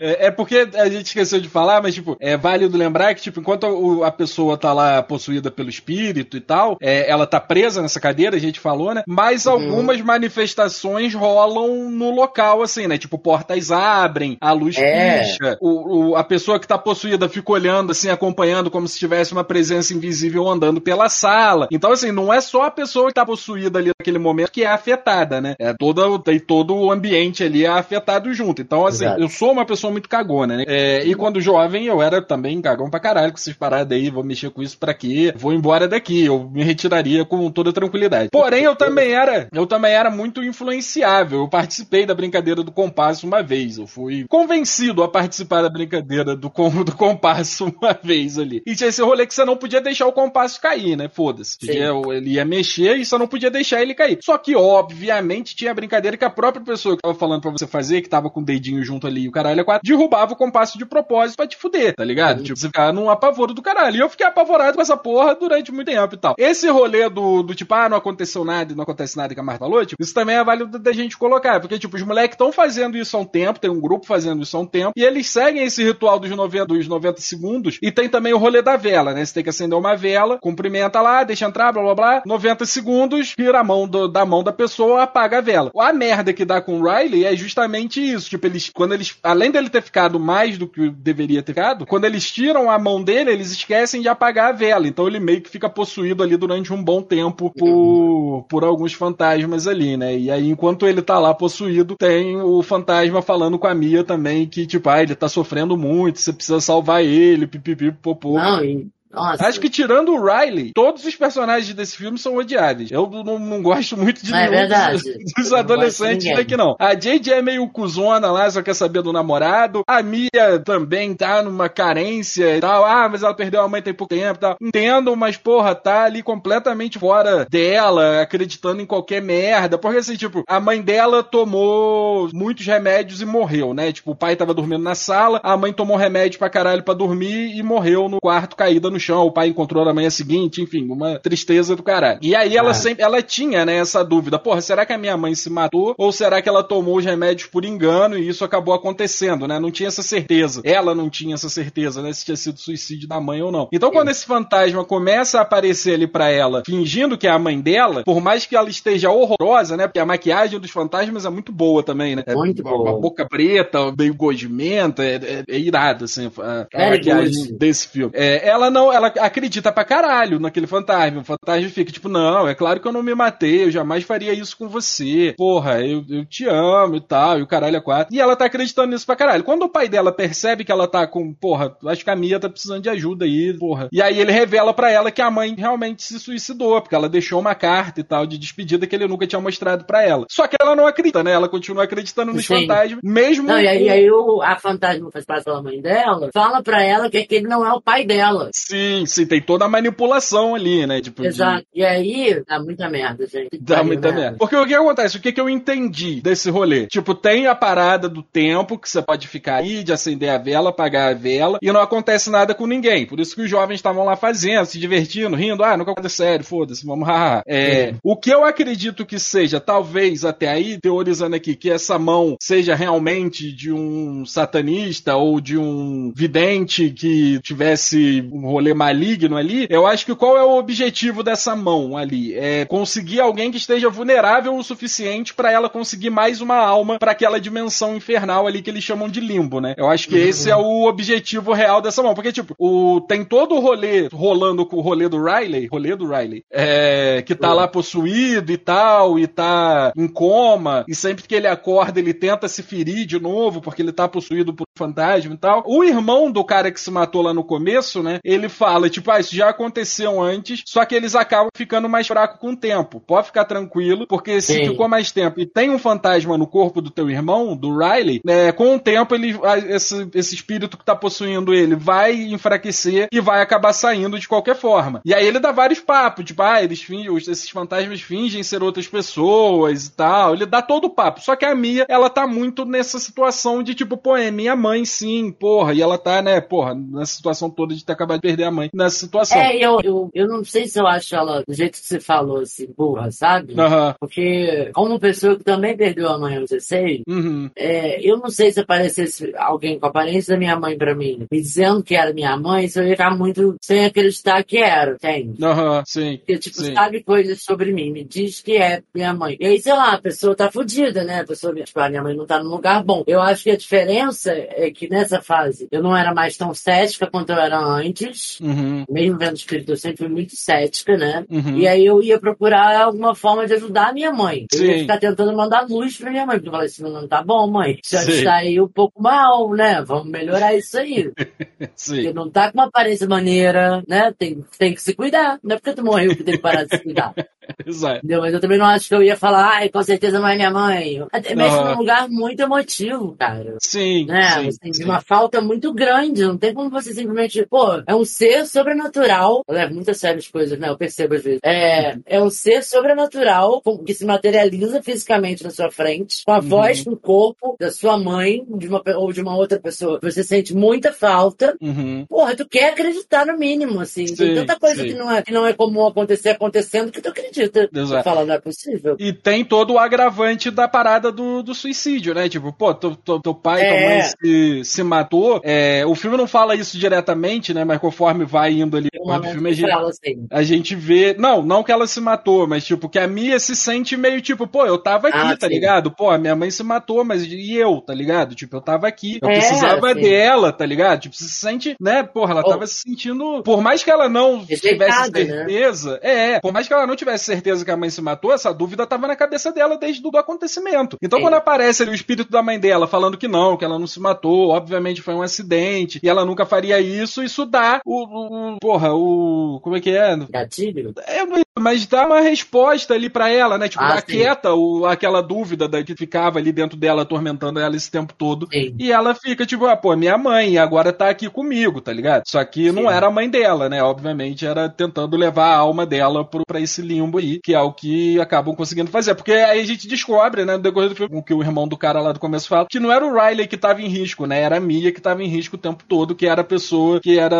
É, é porque a gente esqueceu de falar, mas, tipo, é válido lembrar que, tipo, enquanto o- a pessoa tá lá possuída pelo espírito e tal, é, ela tá presa nessa cadeira, a gente falou, né? Mas Uhum. algumas manifestações rolam no local, assim, né? Tipo, portas abrem, a luz É. pisca, o, o- a pessoa que tá possuída fica olhando, assim, acompanhando como se tivesse uma presença invisível andando pela sala. Então, assim, não é só a pessoa que tá possuída ali naquele momento que é afetada, né? É toda, tem todo o ambiente ali é afetado junto. Então, assim, Exato. eu sou uma pessoa muito cagona, né? É, e quando jovem eu era também cagão pra caralho com essas paradas aí, vou mexer com isso pra quê? Vou embora daqui, eu me retiraria com toda tranquilidade. Porém, eu também era, eu também era muito influenciável. Eu participei da brincadeira do compasso uma vez. Eu fui convencido a participar da brincadeira do, com- do compasso uma vez ali. E tinha esse rolê que você não podia deixar o compasso cair, né? Foda-se. Ele ia mexer e você não podia deixar ele cair. Só que, obviamente, tinha a brincadeira que a própria pessoa que tava falando pra você fazer, que tava com o dedinho junto ali e o caralho é quatro, derrubava o compasso de propósito pra te fuder, tá ligado? Tipo, você ficar num apavoro do caralho. E eu fiquei apavorado com essa porra durante muito tempo e tal. Esse rolê do, do tipo, ah, não aconteceu nada e não acontece nada que a Marta falou, tipo, isso também é válido da gente colocar. Porque, tipo, os moleques estão fazendo isso há um tempo, tem um grupo fazendo isso há um tempo, e eles seguem esse ritual dos 90, dos 90 segundos, e tem também o rolê da vela, né? Você tem que acender uma vela, cumprimenta lá, deixa entrar, blá blá blá, 90 segundos, vira a mão do- da mão da pessoa, apaga a vela. A merda que dá com o Riley é justamente isso. Tipo, eles, quando eles, além dele ter ficado mais do que deveria ter ficado, quando eles tiram a mão dele, eles esquecem de apagar a vela. Então ele meio que fica possuído ali durante um bom tempo por, por alguns fantasmas ali, né? E aí, enquanto ele tá lá possuído, tem o fantasma falando com a Mia também que, tipo, ah, ele tá sofrendo muito, você precisa salvar ele, pipipi, popô. não, e. Nossa. Acho que tirando o Riley, todos os personagens desse filme são odiáveis. Eu não, não gosto muito de é verdade. dos, dos adolescentes daqui, não. A JJ é meio cuzona lá, só quer saber do namorado. A Mia também tá numa carência e tal. Ah, mas ela perdeu a mãe tem pouco tempo e tal. Entendo, mas porra, tá ali completamente fora dela, acreditando em qualquer merda. Porque assim, tipo, a mãe dela tomou muitos remédios e morreu, né? Tipo, o pai tava dormindo na sala, a mãe tomou remédio pra caralho pra dormir e morreu no quarto caída no chão. O pai encontrou na manhã seguinte, enfim, uma tristeza do caralho. E aí ela Ah. sempre, ela tinha, né, essa dúvida, porra, será que a minha mãe se matou ou será que ela tomou os remédios por engano e isso acabou acontecendo, né? Não tinha essa certeza. Ela não tinha essa certeza, né, se tinha sido suicídio da mãe ou não. Então quando esse fantasma começa a aparecer ali pra ela, fingindo que é a mãe dela, por mais que ela esteja horrorosa, né, porque a maquiagem dos fantasmas é muito boa também, né? Muito É, boa. A boca preta, meio gosmenta, é, é, é irado, assim, a, a maquiagem desse filme. É, ela não, ela acredita pra caralho naquele fantasma. O fantasma fica tipo, não, é claro que eu não me matei, eu jamais faria isso com você. Porra, eu, eu te amo e tal, e o caralho é quatro. E ela tá acreditando nisso pra caralho. Quando o pai dela percebe que ela tá com, porra, acho que a Mia tá precisando de ajuda aí, porra. E aí ele revela pra ela que a mãe realmente se suicidou, porque ela deixou uma carta e tal de despedida que ele nunca tinha mostrado pra ela. Só que ela não acredita, né? Ela continua acreditando nos Sim. fantasmas, mesmo Não, e aí, com- aí o, a fantasma que faz parte pela mãe dela fala pra ela que aquele não é o pai dela. Sim, Sim, sim, tem toda a manipulação ali, né? Tipo, de- Exato. E aí, dá muita merda, gente. Dá muita né? merda. Porque o que acontece? O que, que eu entendi desse rolê? Tipo, tem a parada do tempo que você pode ficar aí, de acender a vela, apagar a vela, e não acontece nada com ninguém. Por isso que os jovens estavam lá fazendo, se divertindo, rindo. Ah, nunca acontece sério, foda-se, vamos haha. É, o que eu acredito que seja, talvez até aí, teorizando aqui, que essa mão seja realmente de um satanista ou de um vidente que tivesse um rolê maligno ali, eu acho que qual é o objetivo dessa mão ali? É conseguir alguém que esteja vulnerável o suficiente pra ela conseguir mais uma alma pra aquela dimensão infernal ali que eles chamam de limbo, né? Eu acho que esse é o objetivo real dessa mão, porque tipo, o tem todo o rolê rolando com o rolê do Riley, rolê do Riley, é, que tá lá possuído e tal, e tá em coma, e sempre que ele acorda ele tenta se ferir de novo porque ele tá possuído por um fantasma e tal. O irmão do cara que se matou lá no começo, né? Ele fala, tipo, ah, isso já aconteceu antes, só que eles acabam ficando mais fracos com o tempo. Pode ficar tranquilo, porque se Sim. ficou mais tempo e tem um fantasma no corpo do teu irmão, do Riley, né, com o tempo ele, esse, esse espírito que tá possuindo ele vai enfraquecer e vai acabar saindo de qualquer forma. E aí ele dá vários papos, tipo, ah, eles fingem, esses fantasmas fingem ser outras pessoas e tal. Ele dá todo o papo. Só que a Mia, ela tá muito nessa situação de tipo, pô, é minha mãe sim, porra. E ela tá, né, porra, nessa situação toda de ter acabado de perder a mãe nessa situação. É, eu, eu, eu não sei se eu acho ela, do jeito que você falou, assim, burra, sabe? Aham. Porque, como pessoa que também perdeu a mãe aos 16, Uhum. é, eu não sei se aparecesse alguém com a aparência da minha mãe pra mim, me dizendo que era minha mãe, se eu ia ficar muito sem acreditar que era, entende? Aham, sim. Porque, tipo, Sim. sabe coisas sobre mim, me diz que é minha mãe. E aí, sei lá, a pessoa tá fudida, né? A pessoa, tipo, a minha mãe não tá num lugar bom. Eu acho que a diferença é que nessa fase eu não era mais tão cética quanto eu era antes. Uhum. Mesmo vendo espírito, eu sempre fui muito cética, né? Uhum. E aí eu ia procurar alguma forma de ajudar a minha mãe. Eu ia ficar tentando mandar luz pra minha mãe, porque eu falei assim, não tá bom, mãe. Já está aí um pouco mal, né? Vamos melhorar isso aí. Sim. Porque não tá com uma aparência maneira, né? Tem, tem que se cuidar. Não é porque tu morreu que tem que parar de se cuidar. Exato. Entendeu? Mas eu também não acho que eu ia falar, ai, com certeza não é minha mãe. Até Mexe Aham. num lugar muito emotivo, cara. Sim. Né? sim, tem sim. uma falta muito grande. Não tem como você simplesmente. Pô, é um ser sobrenatural. Eu levo muito a sério as coisas, né? Eu percebo às vezes. É, é um ser sobrenatural que se materializa fisicamente na sua frente, com a Uhum. voz, com o corpo da sua mãe de uma, ou de uma outra pessoa. Você sente muita falta. Uhum. Porra, tu quer acreditar no mínimo, assim. Sim, tem tanta coisa que não, é, que não é comum acontecer acontecendo que tu acredita. Exato. Tu fala, não é possível. E tem todo o agravante da parada do, do suicídio, né? Tipo, pô, teu, teu, teu pai e tua É. mãe se, se matou. É, o filme não fala isso diretamente, né? Mas conforme vai indo ali uma filme, a gente, assim. a gente vê. Não, não que ela se matou, mas tipo, que a Mia se sente meio tipo, pô, eu tava aqui, Ah, tá sim. ligado? Pô, a minha mãe se matou, mas e eu, tá ligado? Tipo, eu tava aqui. Eu É, precisava sim. dela, tá ligado? Tipo, se sente, né? Porra, ela Oh. tava se sentindo. Por mais que ela não tivesse né? certeza. É, por mais que ela não tivesse certeza que a mãe se matou, essa dúvida tava na cabeça dela desde o acontecimento. Então, Sim. quando aparece ali o espírito da mãe dela falando que não, que ela não se matou, obviamente foi um acidente, e ela nunca faria isso, isso dá o. o- o- porra, o. Como é que é? Gatilho? É, mas dá uma resposta ali pra ela, né? Tipo, Ah, aquieta o, aquela dúvida da, que ficava ali dentro dela, atormentando ela esse tempo todo. Sim. E ela fica tipo, ah, pô, minha mãe agora tá aqui comigo, tá ligado? Só que não Sim. era a mãe dela, né? Obviamente era tentando levar a alma dela pro, pra esse limbo aí, que é o que acabam conseguindo fazer. Porque aí a gente descobre, né, no decorrer do filme, o que o irmão do cara lá do começo fala, que não era o Riley que tava em risco, né? Era a Mia que tava em risco o tempo todo, que era a pessoa que era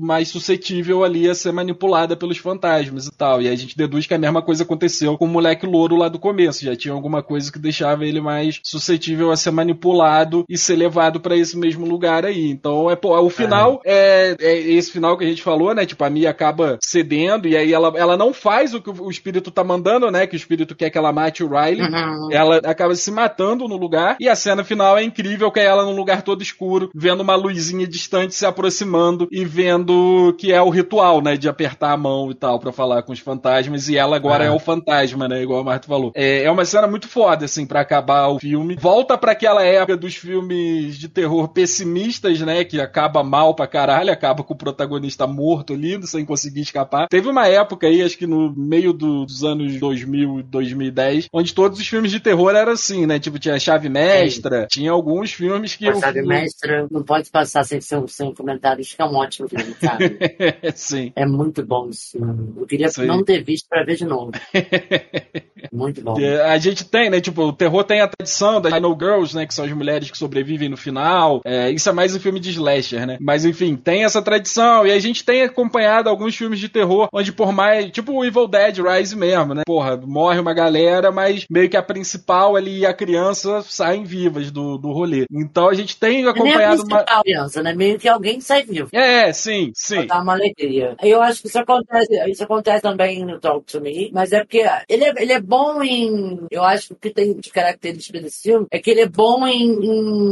mais suscetível ali a ser manipulada pelos fantasmas e tal. E aí a gente deduz que a mesma coisa aconteceu com o moleque louro lá do começo. Já tinha alguma coisa que deixava ele mais suscetível a ser manipulado e ser levado pra esse mesmo lugar aí. Então, é, pô, o final é, é esse final que a gente falou, né? Tipo, a Mia acaba cedendo e aí ela, ela não faz o que o espírito tá mandando, né? Que o espírito quer que ela mate o Riley. Uhum. Ela acaba se matando no lugar e a cena final é incrível, que é ela num lugar todo escuro, vendo uma luzinha distante se aproximando e vendo que é o ritual, né, de apertar a mão e tal pra falar com os fantasmas e ela agora Ah. é o fantasma, né? Igual a Marta falou. É, é uma cena muito foda, assim, pra acabar o filme. Volta pra aquela época dos filmes de terror pessimistas, né? Que acaba mal pra caralho, acaba com o protagonista morto ali, sem conseguir escapar. Teve uma época aí, acho que no meio do- dos anos 2000 e 2010, onde todos os filmes de terror eram assim, né? Tipo, tinha Chave Mestra, tinha alguns filmes que... Mas, sabe, mestra, não pode passar sem, sem, sem comentários, que é um ótimo filme, sabe? Sim. É muito bom esse filme. Eu queria Sim. Não ter visto pra ver de novo. Muito bom. É, A gente tem, né? Tipo, o terror tem a tradição das Final Girls, né? Que são as mulheres que sobrevivem no final. É, isso é mais um filme de slasher, né? Mas enfim, tem essa tradição. E a gente tem acompanhado alguns filmes de terror onde, por mais. Tipo o Evil Dead Rise mesmo, né? Porra, morre uma galera, mas meio que a principal ali e a criança saem vivas do, do rolê. Então a gente tem É nem a acompanhado uma. criança, né? Meio que alguém sai vivo. É, sim, sim. Dá uma alegria. Eu acho que isso acontece, isso acontece também no Talk to Me, mas é porque ele é, ele é bom em. Eu acho que o que tem de característica desse filme é que ele é bom em,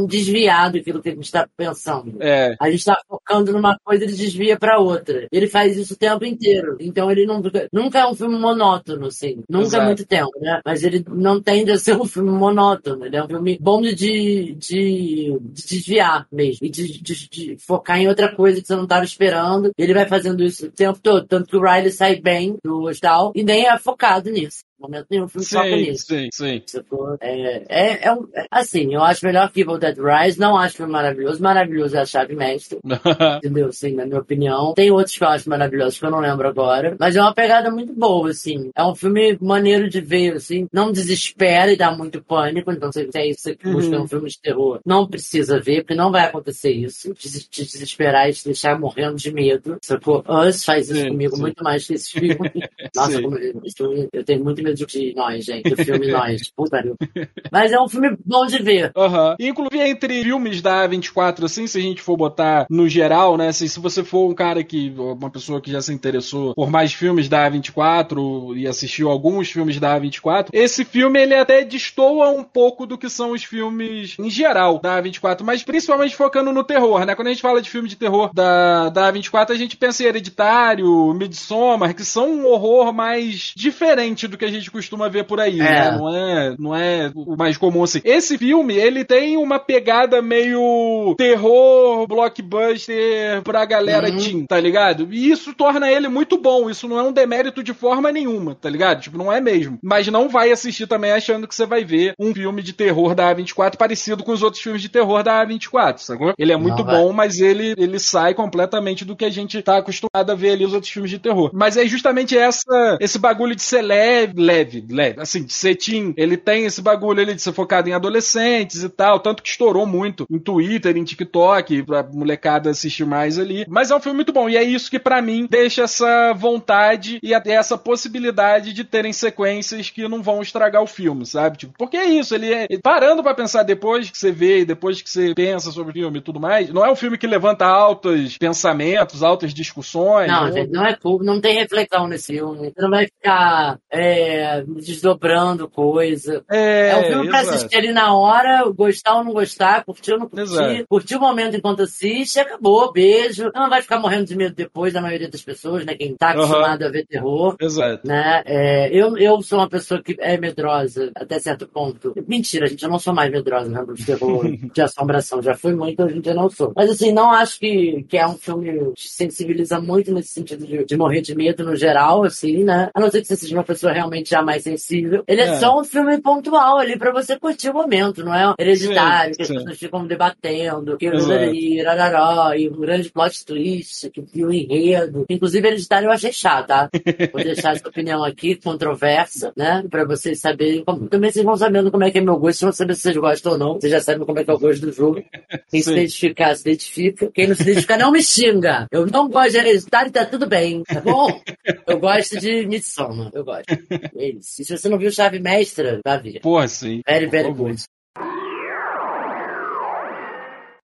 em desviar daquilo que a gente está pensando. É, A gente tá focando numa coisa, ele desvia pra outra. Ele faz isso o tempo inteiro. Então ele não fica- nunca é um filme monótono, assim. Nunca Exato. é muito tempo, né? Mas ele não tende a ser um filme monótono. Ele é um filme bom de, de, de desviar mesmo. E de, de- de focar em outra coisa que você não estava esperando. Ele vai fazendo isso o tempo todo. Tanto que o Riley sai bem do hospital e nem é focado nisso. Momento nenhum o filme foca sim, nisso. sim, sim. Sacou? É, é, é é- assim, eu acho melhor que Evil Dead Rise, não acho filme maravilhoso. Maravilhoso é a chave mestre, entendeu? Assim, na minha opinião. Tem outros que eu acho maravilhosos que eu não lembro agora. Mas é uma pegada muito boa, assim. É um filme maneiro de ver, assim. Não desespera e dá muito pânico. Então, se é isso que busca Uhum. um filme de terror, não precisa ver, porque não vai acontecer isso. Te, te desesperar e te deixar morrendo de medo. Sacou? Us faz isso Sim, comigo sim. muito mais que esse filme. Nossa, Sim. como eu tenho muito de nós, gente. Do filme Nós. Puta. Mas é um filme bom de ver. Aham. Inclusive, entre filmes da A24, assim, se a gente for botar no geral, né? Assim, se você for um cara que. uma pessoa que já se interessou por mais filmes da A24 e assistiu alguns filmes da A24, esse filme ele até destoa um pouco do que são os filmes em geral da A24, mas principalmente focando no terror, né? Quando a gente fala de filme de terror da, da A24, a gente pensa em Hereditário, Midsommar, que são um horror mais diferente do que a gente costuma ver por aí, É. né? Não é, não é o mais comum assim. Esse filme, ele tem uma pegada meio terror, blockbuster pra galera Uhum. teen, tá ligado? E isso torna ele muito bom. Isso não é um demérito de forma nenhuma, tá ligado? Tipo, não é mesmo. Mas não vai assistir também achando que você vai ver um filme de terror da A24 parecido com os outros filmes de terror da A24, sacou? Ele é muito Não bom, mas ele, ele sai completamente do que a gente tá acostumado a ver ali os outros filmes de terror. Mas é justamente essa, esse bagulho de ser leve, leve, leve, assim, teen. Ele tem esse bagulho ali de ser focado em adolescentes e tal, tanto que estourou muito em Twitter, em TikTok, pra molecada assistir mais ali. Mas é um filme muito bom, e é isso que pra mim deixa essa vontade e até essa possibilidade de terem sequências que não vão estragar o filme, sabe? Tipo, porque é isso, ele é. Parando pra pensar depois que você vê, e depois que você pensa sobre o filme e tudo mais, não é um filme que levanta altos pensamentos, altas discussões. Não, ou- gente, não é culpa, não tem reflexão nesse filme. Você não vai ficar é, desdobrando coisa. É, É um filme pra exato. assistir ali na hora, gostar ou não gostar, curtir ou não curtir, Exato. curtir o momento enquanto assiste, acabou, beijo. Não vai ficar morrendo de medo depois, da maioria das pessoas, né? Quem tá acostumado a ver terror. Exato. Né? É, eu, eu sou uma pessoa que é medrosa até certo ponto. Mentira, gente, eu não sou mais medrosa né, de terror, de assombração. Já fui muito, hoje em dia não sou. Mas assim, não acho que, que é um filme que sensibiliza muito nesse sentido de, de morrer de medo no geral, assim, né? A não ser que você seja uma pessoa realmente já mais sensível. Ele é, É. só um filme pontual ali pra você curtir o momento, não é hereditário, Sim, que as pessoas ficam debatendo, que e rararó, e um grande plot twist, que e o enredo. Inclusive, hereditário eu achei chato, tá? Vou deixar essa opinião aqui, controversa, né? Pra vocês saberem. Como... Também vocês vão sabendo como é que é meu gosto, vocês vão saber se vocês gostam ou não. Vocês já sabem como é que é o gosto do jogo. Quem se Sim. identificar, se identifica. Quem não se identificar, não me xinga. Eu não gosto de hereditário tá tudo bem, tá bom? Eu gosto de Midsommar, eu gosto. Isso. E se você não viu Chave Mestra, vá ver. Porra, sim. Very, very good.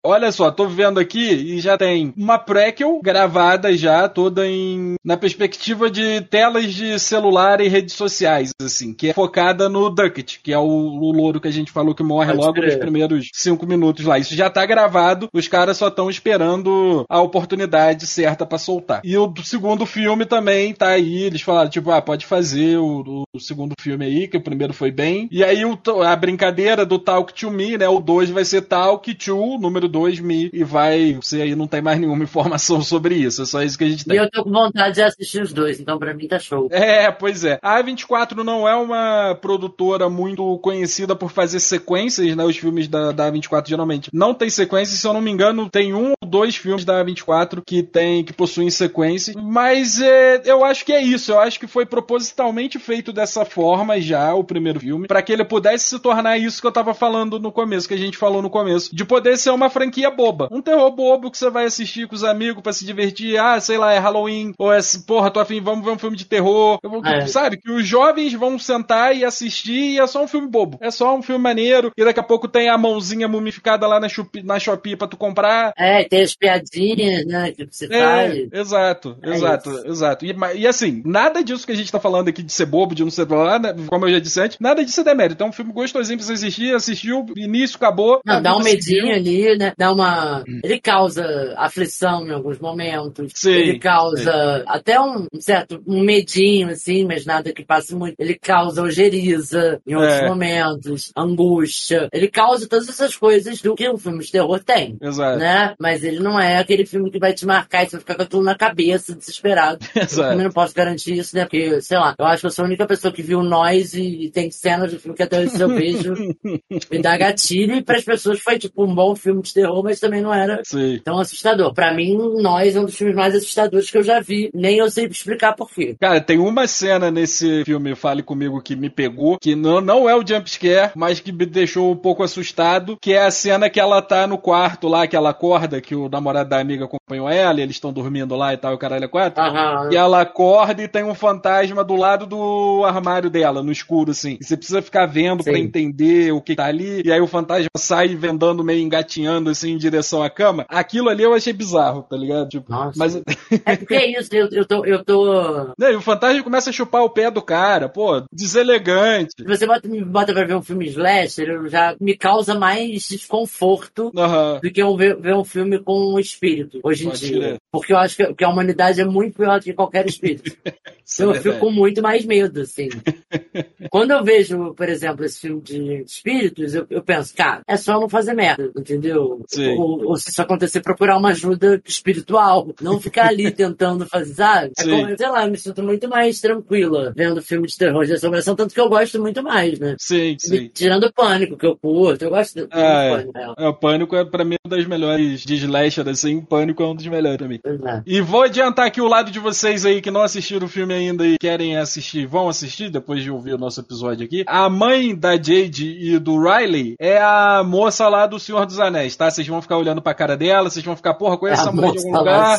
Olha só, tô vendo aqui e já tem uma prequel gravada já, toda em na perspectiva de telas de celular e redes sociais, assim, que é focada no Ducket, que é o, o louro que a gente falou que morre Pode logo crer. nos primeiros cinco minutos lá. Isso já tá gravado, os caras só estão esperando a oportunidade certa pra soltar. E o do segundo filme também tá aí, eles falaram, tipo, ah, pode fazer o, o- segundo filme aí, que o primeiro foi bem. E aí o a brincadeira do Talk to Me, né? O 2 vai ser Talk to, número 2, Me, e vai. Você aí não tem mais nenhuma informação sobre isso, é só isso que a gente E tem. eu tô com vontade de assistir os dois, então pra mim tá show. É, pois é. A A24 não é uma produtora muito conhecida por fazer sequências, né? Os filmes da, da A24 geralmente não tem sequências, se eu não me engano, tem um ou dois filmes da A24 que tem que possuem sequências. Mas é, eu acho que é isso. Eu acho que foi propositalmente feito dessa forma já o primeiro filme, para que ele pudesse se tornar isso que eu tava falando no começo, que a gente falou no começo, de poder ser uma franquia boba, um terror bobo que você vai assistir com os amigos pra se divertir. Ah, sei lá, é Halloween ou é porra, tô afim, vamos ver um filme de terror. Vou- É. Sabe que os jovens vão sentar e assistir e é só um filme bobo. É só um filme maneiro e daqui a pouco tem a mãozinha mumificada lá na na Shopee pra tu comprar. É, tem as piadinhas, né, que você É, faz. exato, É exato, isso. exato. E, e assim, nada disso que a gente tá falando aqui de ser bobo, de não ser né, como eu já disse antes, nada disso é demérito. É um filme gostosinho pra você assistir, assistiu, início, acabou. Não, dá um seguiu. medinho ali, né? Dá uma. Ele causa aflição em alguns momentos. Sim, ele causa até um certo um medinho, assim, mas nada que passe muito. Ele causa ojeriza em outros É. momentos, angústia. Ele causa todas essas coisas do que um filme de terror tem. Exato. Né? Mas ele não é aquele filme que vai te marcar e você vai ficar com aquilo na cabeça, desesperado. Eu Exato. também não posso garantir isso, né? Porque, sei lá, eu acho que eu sou a única pessoa que viu Nós e, e tem cenas do filme que até hoje eu vejo me dá gatilho e para as pessoas foi tipo um bom filme de terror, mas também não era Sim. tão assustador. Pra mim, Nós é um dos filmes mais assustadores que eu já vi. Nem eu sei explicar por quê. Cara, tem uma cena nesse filme Fale Comigo que me pegou, que não, não é o jumpscare, mas que me deixou um pouco assustado, que é a cena que ela tá no quarto lá, que ela acorda, que o namorado da amiga acompanhou ela, e eles estão dormindo lá e tal, o caralho é quatro. Aham. E ela acorda e tem um fantasma do lado do armário dela, no escuro, assim. E você precisa ficar vendo pra Sim. entender o que tá ali. E aí o fantasma sai vendando, meio engatinhando, assim, em direção à cama. Aquilo ali eu achei bizarro, tá ligado? Tipo, Nossa. mas É porque é isso, eu, eu tô. Eu tô... Né, e o fantasma começa a chupar o pé do cara, pô, deselegante. Se você bota, me bota pra ver um filme slasher, já me causa mais desconforto Aham. do que eu ver, ver um filme com um espírito, hoje em Pode dia. Porque eu acho que, que a humanidade é muito pior do que qualquer espírito. Isso eu fico com muito mais medo, assim. Quando eu vejo, por exemplo, esse filme de espíritos, eu, eu penso, cara, é só não fazer merda, entendeu? Ou, ou se isso acontecer, procurar uma ajuda espiritual. Não ficar ali tentando fazer, sabe? É como, sei lá, eu me sinto muito mais tranquila vendo filme de terror de assombração, tanto que eu gosto muito mais, né? Sim, sim. Tirando o pânico, que eu curto, eu gosto do, Ah, é. pânico. É. É, o Pânico é pra mim uma das melhores de slasher, assim, Pânico é um dos melhores pra mim. É. E vou adiantar aqui o lado de vocês aí que não assistiram o filme ainda e querem assistir, vão assistir depois de ouvir o nosso episódio aqui. A mãe da Jade e do Riley é a moça lá do Senhor dos Anéis, tá? Vocês vão ficar olhando pra cara dela, vocês vão ficar, porra, conhece É essa a mulher de algum do lugar?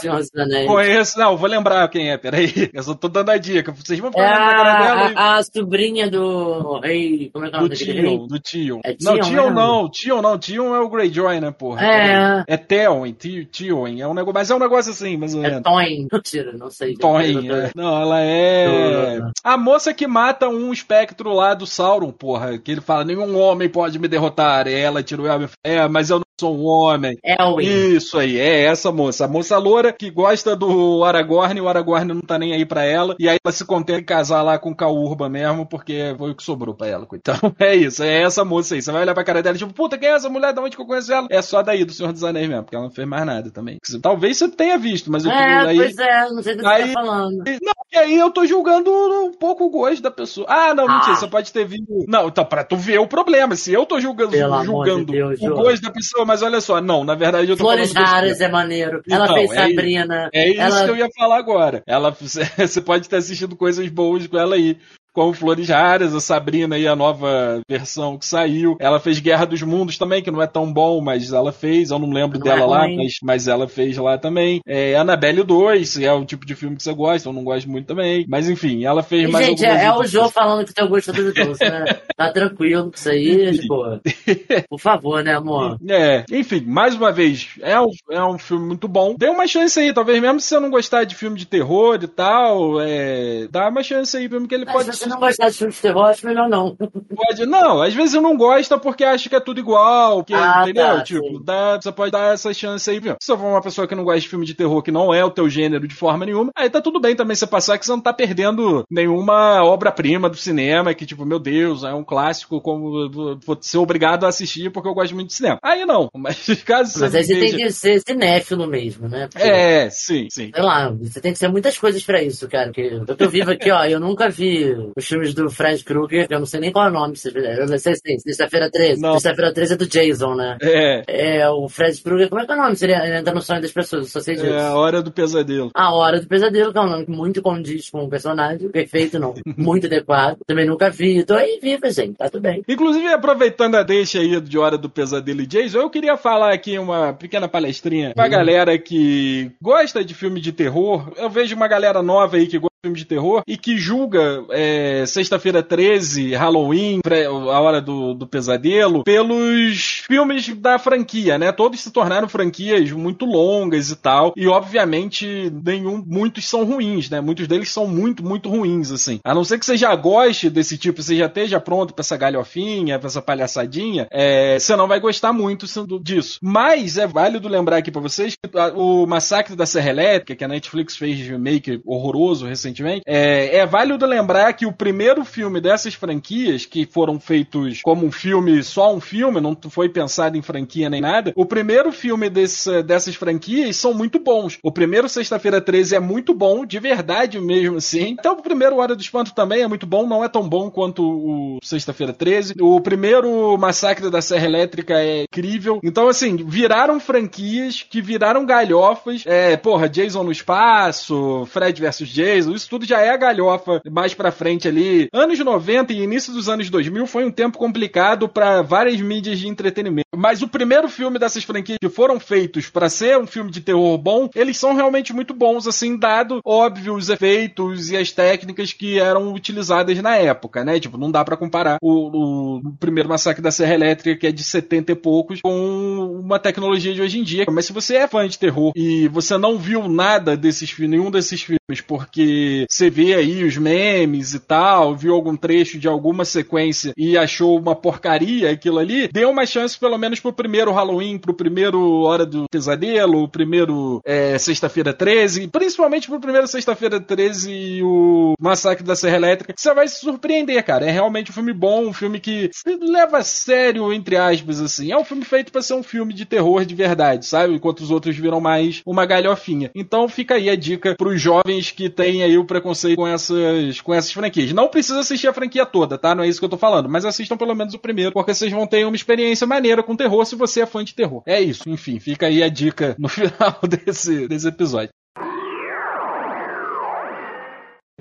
Conheço, não, vou lembrar quem é, peraí. Eu só tô dando a dica. Vocês vão ficar É olhando pra cara dela e... a, sobrinha do rei. Como é que é o Do nome rei? Tion, do Tion. É não, Tion Tion mesmo? não, Tion não, Tion é o Greyjoy, né, porra? É. É Theon, Ti- Tion, é um negócio, mas é um negócio assim, mais ou É. Toin. Não sei. Toin, é. Não, ela é. A moça que mata um espectro lá do Sauron, porra. Que ele fala: nenhum homem pode me derrotar. E ela tira o elmo fala: É, mas eu não sou um homem. Elwin. Isso aí, é essa moça. A moça loura que gosta do Aragorn e o Aragorn não tá nem aí pra ela. E aí ela se contenta em casar lá com o Caurba mesmo, porque foi o que sobrou pra ela. Então é isso, é essa moça aí. Você vai olhar pra cara dela e tipo, puta, quem é essa mulher? Da onde que eu conheço ela? É só daí, do Senhor dos Anéis mesmo, porque ela não fez mais nada também. Talvez você tenha visto, mas eu É, aí. pois é, não sei do que você aí- tá falando. Não, e aí eu tô julgando um pouco o gosto da pessoa. Ah, não, Ah. mentira, você pode ter visto. Não, então, pra tu ver o problema. Se eu tô julgando, Pelo julgando de Deus, o gosto da pessoa, mas olha só, não, na verdade eu tô Flores. Raras é maneiro. Ela Então, fez é Sabrina. É isso ela... que eu ia falar agora. Ela, você pode ter assistido coisas boas com ela aí. Com Flores Raras, a Sabrina aí, a nova versão que saiu. Ela fez Guerra dos Mundos também, que não é tão bom, mas ela fez. Eu não lembro Não dela é lá, mas, mas ela fez lá também. É, Annabelle 2, é o tipo de filme que você gosta, eu não gosto muito também. Mas enfim, ela fez E, mais gente, é, é o Jô falando que teu gosto é duvidoso, né? Tá tranquilo com isso aí, de boa. Por favor, né, amor? É, enfim, mais uma vez, é um, é um filme muito bom. Dê uma chance aí, talvez mesmo se você não gostar de filme de terror e tal, é, dá uma chance aí, filme que ele Mas pode, você não gostar de filme de terror, acho melhor não. pode. Não, às vezes não gosta porque acha que é tudo igual, que, Ah, entendeu? tá, tipo, dá, você pode dar essa chance aí. viu? Se você for uma pessoa que não gosta de filme de terror, que não é o teu gênero de forma nenhuma, aí tá tudo bem também você passar que você não tá perdendo nenhuma obra-prima do cinema, que tipo, meu Deus, é um clássico, como vou- ser obrigado a assistir porque eu gosto muito de cinema. Aí não, mas caso Mas aí você veja- tem que ser cinéfilo mesmo, né? Porque, É, sim, sim. Sei lá, você tem que ser muitas coisas pra isso, cara. Porque eu tô vivo aqui, ó, eu nunca vi os filmes do Fred Krueger, que eu não sei nem qual é o nome. Eu não sei se tem. Sexta-feira 13. Não. Sexta-feira 13 é do Jason, né? É, É, o Fred Krueger, como é que é o nome? Seria ele entra no sonho das pessoas, eu só sei disso. é a hora do pesadelo. A Hora do Pesadelo, que é um nome muito condiz com o personagem. Perfeito, não. Muito adequado. Também nunca vi. Tô aí viva, gente. Tá tudo bem. Inclusive, aproveitando a deixa aí de Hora do Pesadelo e Jason, eu queria falar aqui uma pequena palestrinha pra galera que gosta de filme de terror. Eu vejo uma galera nova aí que gosta filme de terror e que julga é, Sexta-feira 13, Halloween, pré- a Hora do, do Pesadelo, pelos filmes da franquia, né? Todos se tornaram franquias muito longas e tal. E, obviamente, nenhum, muitos são ruins, né? Muitos deles são muito, muito ruins, assim. A não ser que você já goste desse tipo, você já esteja pronto pra essa galhofinha, pra essa palhaçadinha, é, você não vai gostar muito sendo disso. Mas é válido lembrar aqui pra vocês que o Massacre da Serra Elétrica, que a Netflix fez de remake horroroso recentemente, é, é válido lembrar que o primeiro filme dessas franquias, que foram feitos como um filme, só um filme, não foi pensado em franquia nem nada, o primeiro filme desse, dessas franquias são muito bons. O primeiro Sexta-feira 13 é muito bom, de verdade mesmo, assim. Então o primeiro Hora do Espanto também é muito bom, não é tão bom quanto o Sexta-feira 13. O primeiro Massacre da Serra Elétrica é incrível. Então, assim, viraram franquias que viraram galhofas. É, porra, Jason no espaço, Fred versus Jason, isso tudo já é a galhofa mais pra frente ali. Anos 90 e início dos anos 2000 foi um tempo complicado pra várias mídias de entretenimento. Mas o primeiro filme dessas franquias que foram feitos pra ser um filme de terror bom, eles são realmente muito bons, assim, dado, óbvio, os efeitos e as técnicas que eram utilizadas na época, né? Tipo, não dá pra comparar o, o primeiro Massacre da Serra Elétrica, que é de 70 e poucos, com uma tecnologia de hoje em dia. Mas se você é fã de terror e você não viu nada desses nenhum desses filmes, porque você vê aí os memes e tal, viu algum trecho de alguma sequência e achou uma porcaria aquilo ali, dê uma chance pelo menos pro primeiro Halloween, pro primeiro Hora do Pesadelo, o primeiro é, Sexta-feira 13, principalmente pro primeiro Sexta-feira 13 e o Massacre da Serra Elétrica, você vai se surpreender, cara. É realmente um filme bom, um filme que se leva a sério, entre aspas, assim. É um filme feito pra ser um filme de terror de verdade, sabe? Enquanto os outros viram mais uma galhofinha. Então fica aí a dica pros jovens que têm aí o preconceito com essas, com essas franquias. Não precisa assistir a franquia toda, tá? Não é isso que eu tô falando. Mas assistam pelo menos o primeiro, porque vocês vão ter uma experiência maneira com terror se você é fã de terror. É isso, enfim, fica aí a dica no final desse, desse episódio.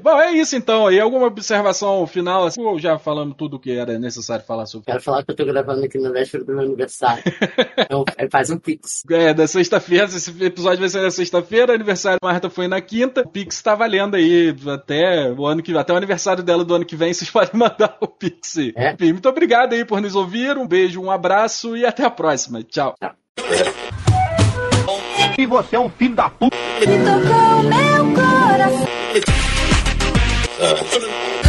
Bom, é isso então. E alguma observação final? Assim, ou já falamos tudo o que era necessário falar sobre? Quero falar que eu tô gravando aqui na véspera do meu aniversário. então, é, faz um pix. É, da sexta-feira, esse episódio vai ser na sexta-feira, aniversário da Marta foi na quinta, o Pix tá valendo aí até o ano que até o aniversário dela do ano que vem, vocês podem mandar o Pix. É. Enfim, muito obrigado aí por nos ouvir, um beijo, um abraço e até a próxima. Tchau. E você é um filho da puta. tocou meu coração. 呃不能